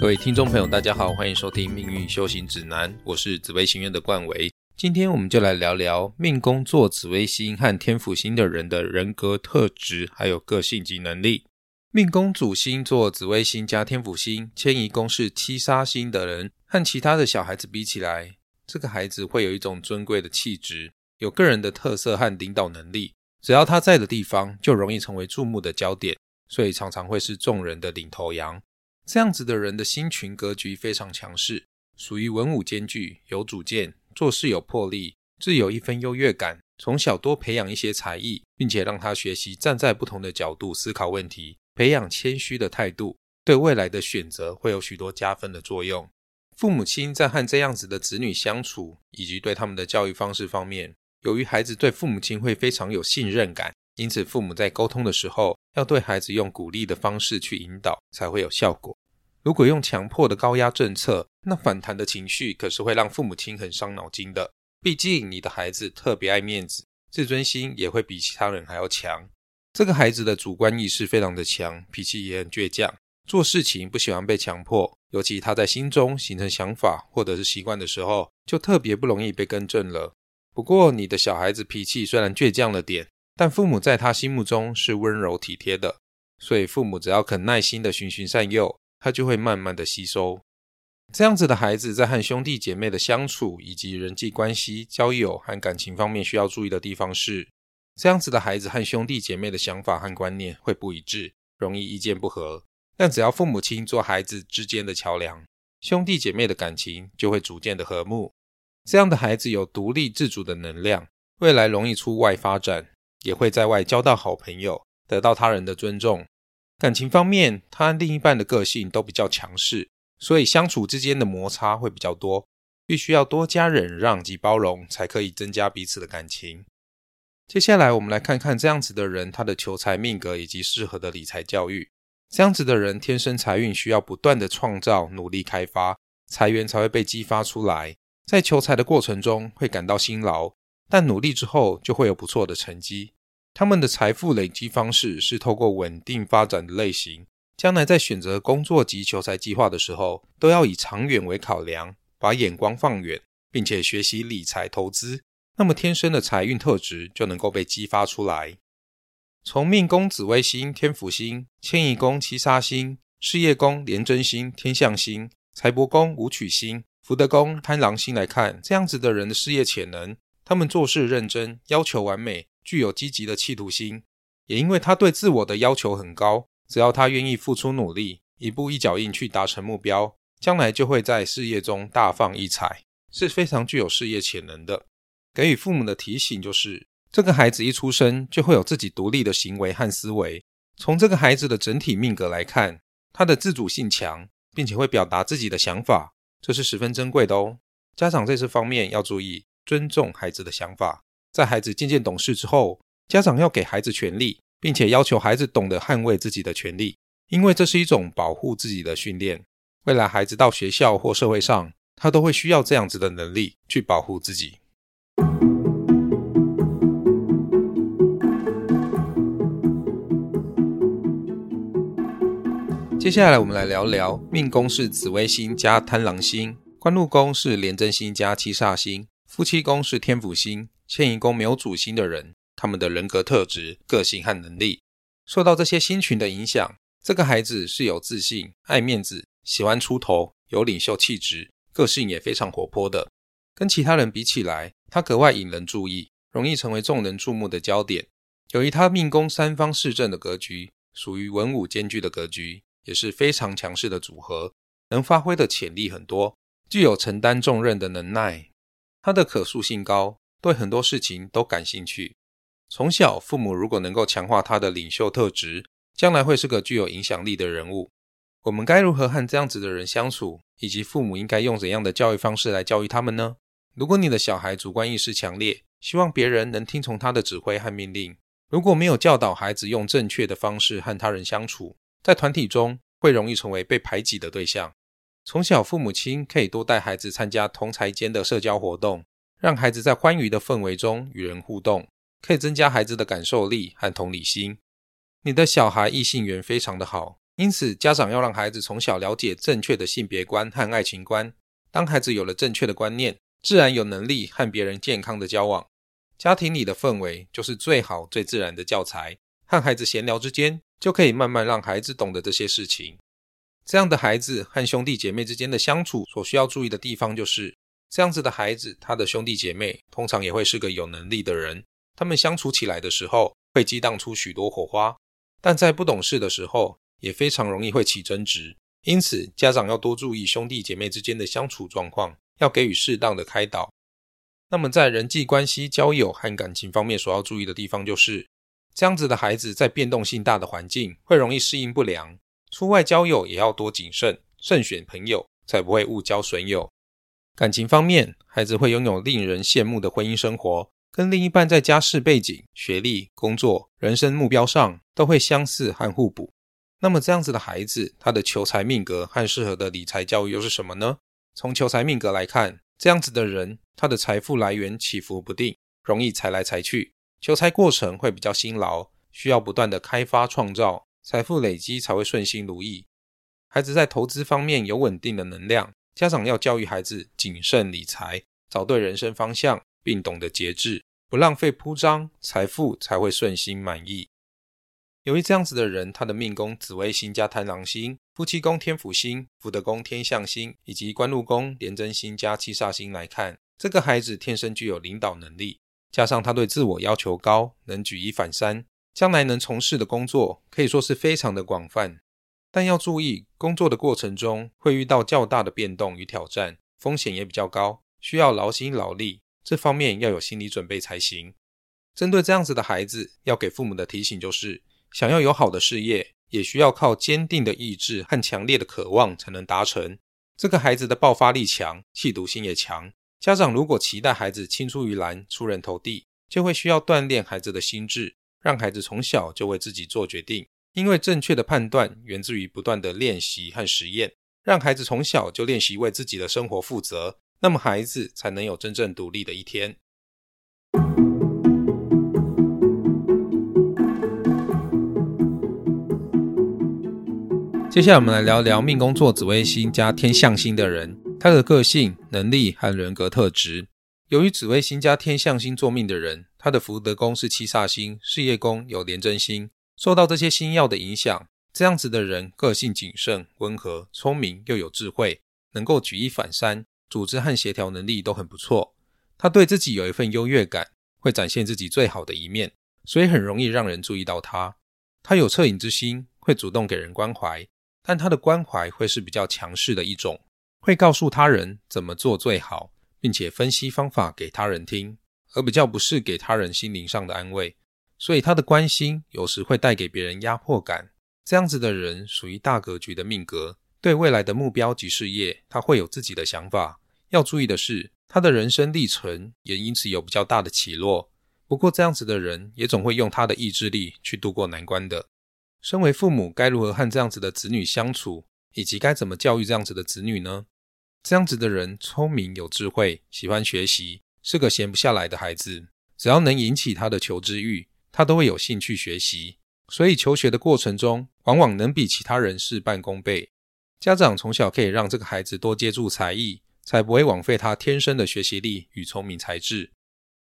各位听众朋友，大家好，欢迎收听《命运修行指南》，我是紫微星院的冠维。今天我们就来聊聊命宫做紫微星和天府星的人的人格特质，还有个性及能力。命宫主星做紫微星加天府星，迁移宫是七杀星的人，和其他的小孩子比起来，这个孩子会有一种尊贵的气质，有个人的特色和领导能力。只要他在的地方，就容易成为注目的焦点，所以常常会是众人的领头羊。这样子的人的心群格局非常强势，属于文武兼具，有主见，做事有魄力，自有一分优越感。从小多培养一些才艺，并且让他学习站在不同的角度思考问题，培养谦虚的态度，对未来的选择会有许多加分的作用。父母亲在和这样子的子女相处，以及对他们的教育方式方面，由于孩子对父母亲会非常有信任感。因此，父母在沟通的时候，要对孩子用鼓励的方式去引导，才会有效果。如果用强迫的高压政策，那反弹的情绪可是会让父母亲很伤脑筋的。毕竟，你的孩子特别爱面子，自尊心也会比其他人还要强。这个孩子的主观意识非常的强，脾气也很倔强，做事情不喜欢被强迫。尤其他在心中形成想法或者是习惯的时候，就特别不容易被更正了。不过，你的小孩子脾气虽然倔强了点。但父母在他心目中是温柔体贴的，所以父母只要肯耐心的循循善诱，他就会慢慢的吸收。这样子的孩子在和兄弟姐妹的相处以及人际关系、交友和感情方面需要注意的地方是，这样子的孩子和兄弟姐妹的想法和观念会不一致，容易意见不合。但只要父母亲做孩子之间的桥梁，兄弟姐妹的感情就会逐渐的和睦。这样的孩子有独立自主的能量，未来容易出外发展。也会在外交到好朋友，得到他人的尊重。感情方面，他和另一半的个性都比较强势，所以相处之间的摩擦会比较多，必须要多加忍让及包容，才可以增加彼此的感情。接下来，我们来看看这样子的人，他的求财命格以及适合的理财教育。这样子的人，天生财运需要不断的创造、努力开发，财源才会被激发出来。在求财的过程中，会感到辛劳。但努力之后就会有不错的成绩。他们的财富累积方式是透过稳定发展的类型。将来在选择工作及求财计划的时候，都要以长远为考量，把眼光放远，并且学习理财投资。那么天生的财运特质就能够被激发出来。从命宫紫微星、天府星、迁移宫七杀星、事业宫廉贞星、天象星、财帛宫武曲星、福德宫贪狼星来看，这样子的人的事业潜能。他们做事认真，要求完美，具有积极的企图心。也因为他对自我的要求很高，只要他愿意付出努力，一步一脚印去达成目标，将来就会在事业中大放异彩，是非常具有事业潜能的。给予父母的提醒就是：这个孩子一出生就会有自己独立的行为和思维。从这个孩子的整体命格来看，他的自主性强，并且会表达自己的想法，这是十分珍贵的哦。家长在这方面要注意。尊重孩子的想法，在孩子渐渐懂事之后，家长要给孩子权利，并且要求孩子懂得捍卫自己的权利，因为这是一种保护自己的训练。未来孩子到学校或社会上，他都会需要这样子的能力去保护自己。接下来我们来聊聊命宫是紫微星加贪狼星，官禄宫是廉贞星加七煞星。夫妻宫是天府星，迁移宫没有主星的人，他们的人格特质、个性和能力，受到这些星群的影响，这个孩子是有自信、爱面子、喜欢出头、有领袖气质，个性也非常活泼的。跟其他人比起来，他格外引人注意，容易成为众人注目的焦点。由于他命宫三方四正的格局，属于文武兼具的格局，也是非常强势的组合，能发挥的潜力很多，具有承担重任的能耐。他的可塑性高，对很多事情都感兴趣。从小，父母如果能够强化他的领袖特质，将来会是个具有影响力的人物。我们该如何和这样子的人相处，以及父母应该用怎样的教育方式来教育他们呢？如果你的小孩主观意识强烈，希望别人能听从他的指挥和命令，如果没有教导孩子用正确的方式和他人相处，在团体中会容易成为被排挤的对象。从小，父母亲可以多带孩子参加同才间的社交活动，让孩子在欢愉的氛围中与人互动，可以增加孩子的感受力和同理心。你的小孩异性缘非常的好，因此，家长要让孩子从小了解正确的性别观和爱情观。当孩子有了正确的观念，自然有能力和别人健康的交往。家庭里的氛围就是最好、最自然的教材。和孩子闲聊之间，就可以慢慢让孩子懂得这些事情。这样的孩子和兄弟姐妹之间的相处，所需要注意的地方就是，这样子的孩子，他的兄弟姐妹通常也会是个有能力的人。他们相处起来的时候，会激荡出许多火花，但在不懂事的时候，也非常容易会起争执。因此，家长要多注意兄弟姐妹之间的相处状况，要给予适当的开导。那么，在人际关系、交友和感情方面，所要注意的地方就是，这样子的孩子在变动性大的环境会容易适应不良。出外交友也要多谨慎，慎选朋友，才不会误交损友。感情方面，孩子会拥有令人羡慕的婚姻生活，跟另一半在家世背景、学历、工作、人生目标上都会相似和互补。那么，这样子的孩子，他的求财命格和适合的理财教育又是什么呢？从求财命格来看，这样子的人，他的财富来源起伏不定，容易财来财去，求财过程会比较辛劳，需要不断的开发创造，财富累积才会顺心如意。孩子在投资方面有稳定的能量，家长要教育孩子谨慎理财，找对人生方向，并懂得节制，不浪费铺张，财富才会顺心满意。由于这样子的人，他的命宫紫微星加贪狼星，夫妻宫天府星、福德宫天象星，以及官禄宫廉贞星加七煞星来看，这个孩子天生具有领导能力，加上他对自我要求高，能举一反三，将来能从事的工作可以说是非常的广泛。但要注意，工作的过程中会遇到较大的变动与挑战，风险也比较高，需要劳心劳力，这方面要有心理准备才行。针对这样子的孩子，要给父母的提醒就是。想要有好的事业，也需要靠坚定的意志和强烈的渴望才能达成。这个孩子的爆发力强，气毒心也强。家长如果期待孩子青出于蓝、出人头地，就会需要锻炼孩子的心智，让孩子从小就为自己做决定。因为正确的判断源自于不断的练习和实验，让孩子从小就练习为自己的生活负责，那么孩子才能有真正独立的一天。接下来我们来聊聊命宫座紫微星加天象星的人，他的个性、能力和人格特质。由于紫微星加天象星坐命的人，他的福德宫是七煞星，事业宫有廉贞星，受到这些星耀的影响，这样子的人个性谨慎、温和、聪明又有智慧，能够举一反三，组织和协调能力都很不错。他对自己有一份优越感，会展现自己最好的一面，所以很容易让人注意到他。他有恻隐之心，会主动给人关怀。但他的关怀会是比较强势的一种，会告诉他人怎么做最好，并且分析方法给他人听，而比较不是给他人心灵上的安慰。所以他的关心有时会带给别人压迫感。这样子的人属于大格局的命格，对未来的目标及事业，他会有自己的想法。要注意的是，他的人生历程也因此有比较大的起落。不过这样子的人也总会用他的意志力去度过难关的。身为父母，该如何和这样子的子女相处，以及该怎么教育这样子的子女呢？这样子的人聪明有智慧，喜欢学习，是个闲不下来的孩子。只要能引起他的求知欲，他都会有兴趣学习。所以求学的过程中，往往能比其他人事半功倍。家长从小可以让这个孩子多接触才艺，才不会枉费他天生的学习力与聪明才智。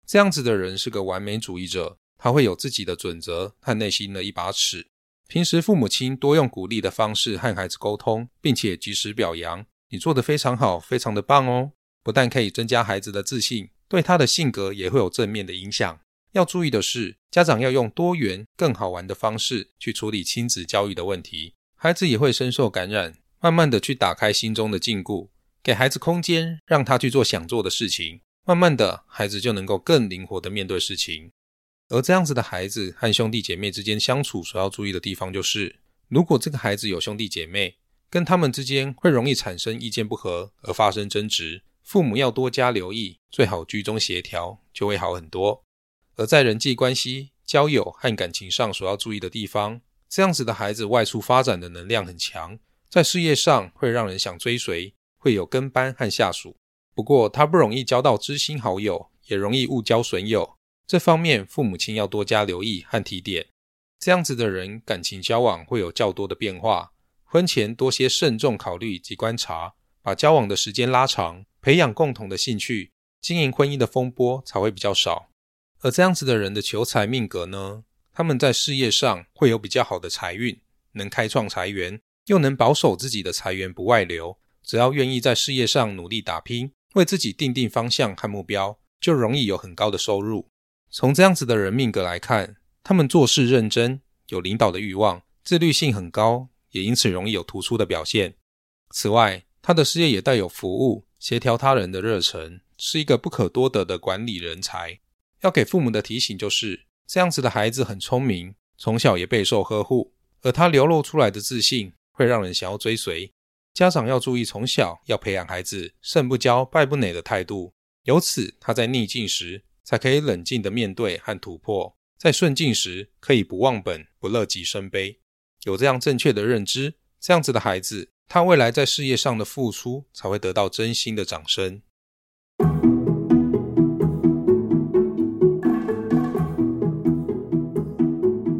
这样子的人是个完美主义者，他会有自己的准则和内心的一把尺。平时父母亲多用鼓励的方式和孩子沟通，并且及时表扬你做得非常好，非常的棒哦。不但可以增加孩子的自信，对他的性格也会有正面的影响。要注意的是，家长要用多元、更好玩的方式去处理亲子教育的问题，孩子也会深受感染，慢慢的去打开心中的禁锢，给孩子空间，让他去做想做的事情。慢慢的，孩子就能够更灵活的面对事情。而这样子的孩子和兄弟姐妹之间相处，所要注意的地方就是，如果这个孩子有兄弟姐妹，跟他们之间会容易产生意见不合而发生争执，父母要多加留意，最好居中协调，就会好很多。而在人际关系、交友和感情上所要注意的地方，这样子的孩子外出发展的能量很强，在事业上会让人想追随，会有跟班和下属。不过他不容易交到知心好友，也容易误交损友。这方面，父母亲要多加留意和提点。这样子的人感情交往会有较多的变化，婚前多些慎重考虑及观察，把交往的时间拉长，培养共同的兴趣，经营婚姻的风波才会比较少。而这样子的人的求财命格呢，他们在事业上会有比较好的财运，能开创财源，又能保守自己的财源不外流。只要愿意在事业上努力打拼，为自己定定方向和目标，就容易有很高的收入。从这样子的人命格来看，他们做事认真，有领导的欲望，自律性很高，也因此容易有突出的表现。此外，他的事业也带有服务、协调他人的热忱，是一个不可多得的管理人才。要给父母的提醒就是，这样子的孩子很聪明，从小也备受呵护，而他流露出来的自信，会让人想要追随。家长要注意，从小要培养孩子胜不骄、败不馁的态度，由此他在逆境时才可以冷静的面对和突破，在顺境时可以不忘本、不乐极生悲。有这样正确的认知，这样子的孩子，他未来在事业上的付出才会得到真心的掌声。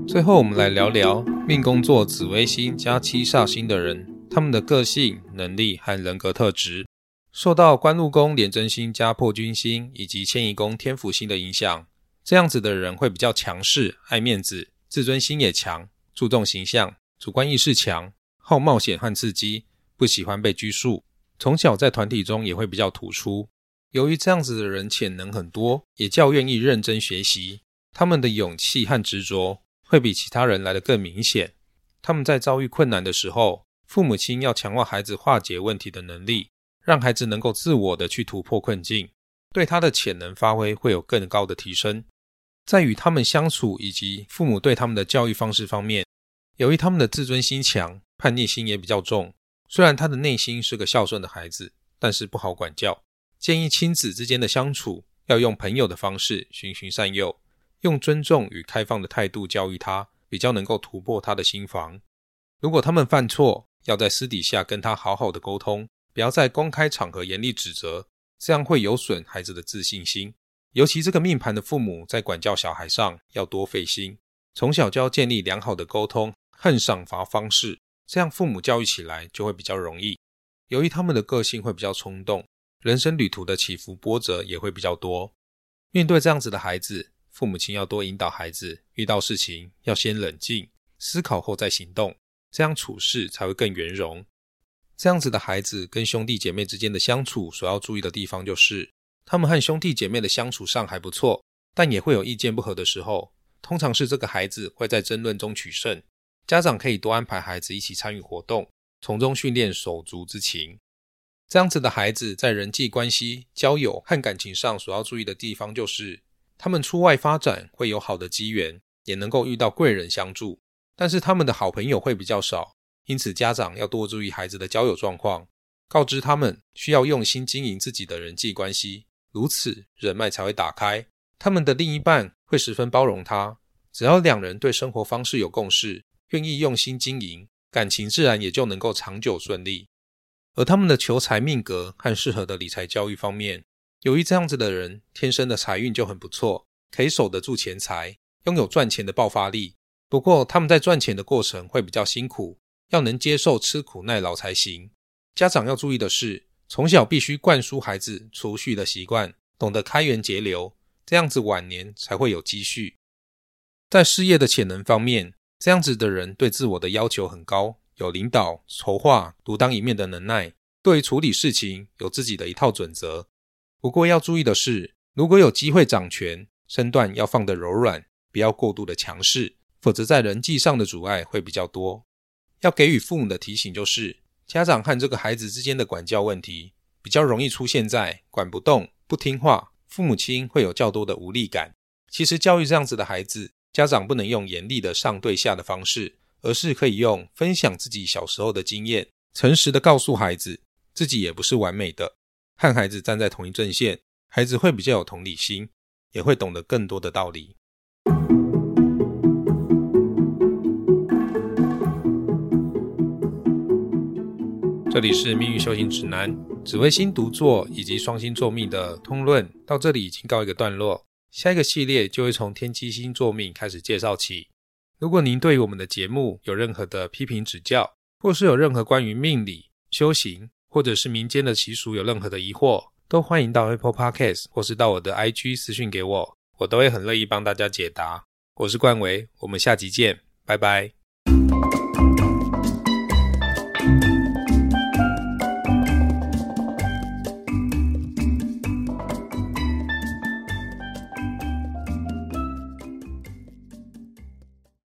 最后，我们来聊聊命宫座紫微星加七煞星的人。他们的个性、能力和人格特质，受到官禄宫廉贞星加破军星以及迁移宫天府星的影响。这样子的人会比较强势、爱面子、自尊心也强，注重形象、主观意识强，好冒险和刺激，不喜欢被拘束。从小在团体中也会比较突出。由于这样子的人潜能很多，也较愿意认真学习，他们的勇气和执着会比其他人来得更明显。他们在遭遇困难的时候，父母亲要强化孩子化解问题的能力，让孩子能够自我的去突破困境，对他的潜能发挥会有更高的提升。在与他们相处以及父母对他们的教育方式方面，由于他们的自尊心强，叛逆心也比较重。虽然他的内心是个孝顺的孩子，但是不好管教。建议亲子之间的相处要用朋友的方式循循善诱，用尊重与开放的态度教育他，比较能够突破他的心房。如果他们犯错，要在私底下跟他好好的沟通，不要在公开场合严厉指责，这样会有损孩子的自信心。尤其这个命盘的父母在管教小孩上要多费心，从小就要建立良好的沟通和赏罚方式，这样父母教育起来就会比较容易。由于他们的个性会比较冲动，人生旅途的起伏波折也会比较多。面对这样子的孩子，父母亲要多引导孩子，遇到事情要先冷静思考后再行动。这样处事才会更圆融。这样子的孩子跟兄弟姐妹之间的相处，所要注意的地方就是，他们和兄弟姐妹的相处上还不错，但也会有意见不合的时候。通常是这个孩子会在争论中取胜，家长可以多安排孩子一起参与活动，从中训练手足之情。这样子的孩子在人际关系、交友和感情上所要注意的地方就是，他们出外发展会有好的机缘，也能够遇到贵人相助。但是他们的好朋友会比较少，因此家长要多注意孩子的交友状况，告知他们需要用心经营自己的人际关系，如此人脉才会打开。他们的另一半会十分包容他，只要两人对生活方式有共识，愿意用心经营，感情自然也就能够长久顺利。而他们的求财命格和适合的理财教育方面，由于这样子的人天生的财运就很不错，可以守得住钱财，拥有赚钱的爆发力。不过，他们在赚钱的过程会比较辛苦，要能接受吃苦耐劳才行。家长要注意的是，从小必须灌输孩子储蓄的习惯，懂得开源节流，这样子晚年才会有积蓄。在事业的潜能方面，这样子的人对自我的要求很高，有领导、筹划、独当一面的能耐，对于处理事情有自己的一套准则。不过要注意的是，如果有机会掌权，身段要放得柔软，不要过度的强势。否则，在人际上的阻碍会比较多。要给予父母的提醒就是，家长和这个孩子之间的管教问题，比较容易出现在管不动、不听话，父母亲会有较多的无力感。其实，教育这样子的孩子，家长不能用严厉的上对下的方式，而是可以用分享自己小时候的经验，诚实的告诉孩子，自己也不是完美的，和孩子站在同一阵线，孩子会比较有同理心，也会懂得更多的道理。这里是命运修行指南，紫微星独坐以及双星座命的通论到这里已经告一个段落，下一个系列就会从天机星座命开始介绍起。如果您对于我们的节目有任何的批评指教，或是有任何关于命理、修行，或者是民间的习俗有任何的疑惑，都欢迎到 Apple Podcast 或是到我的 IG 私讯给我，我都会很乐意帮大家解答。我是冠维，我们下集见，拜拜。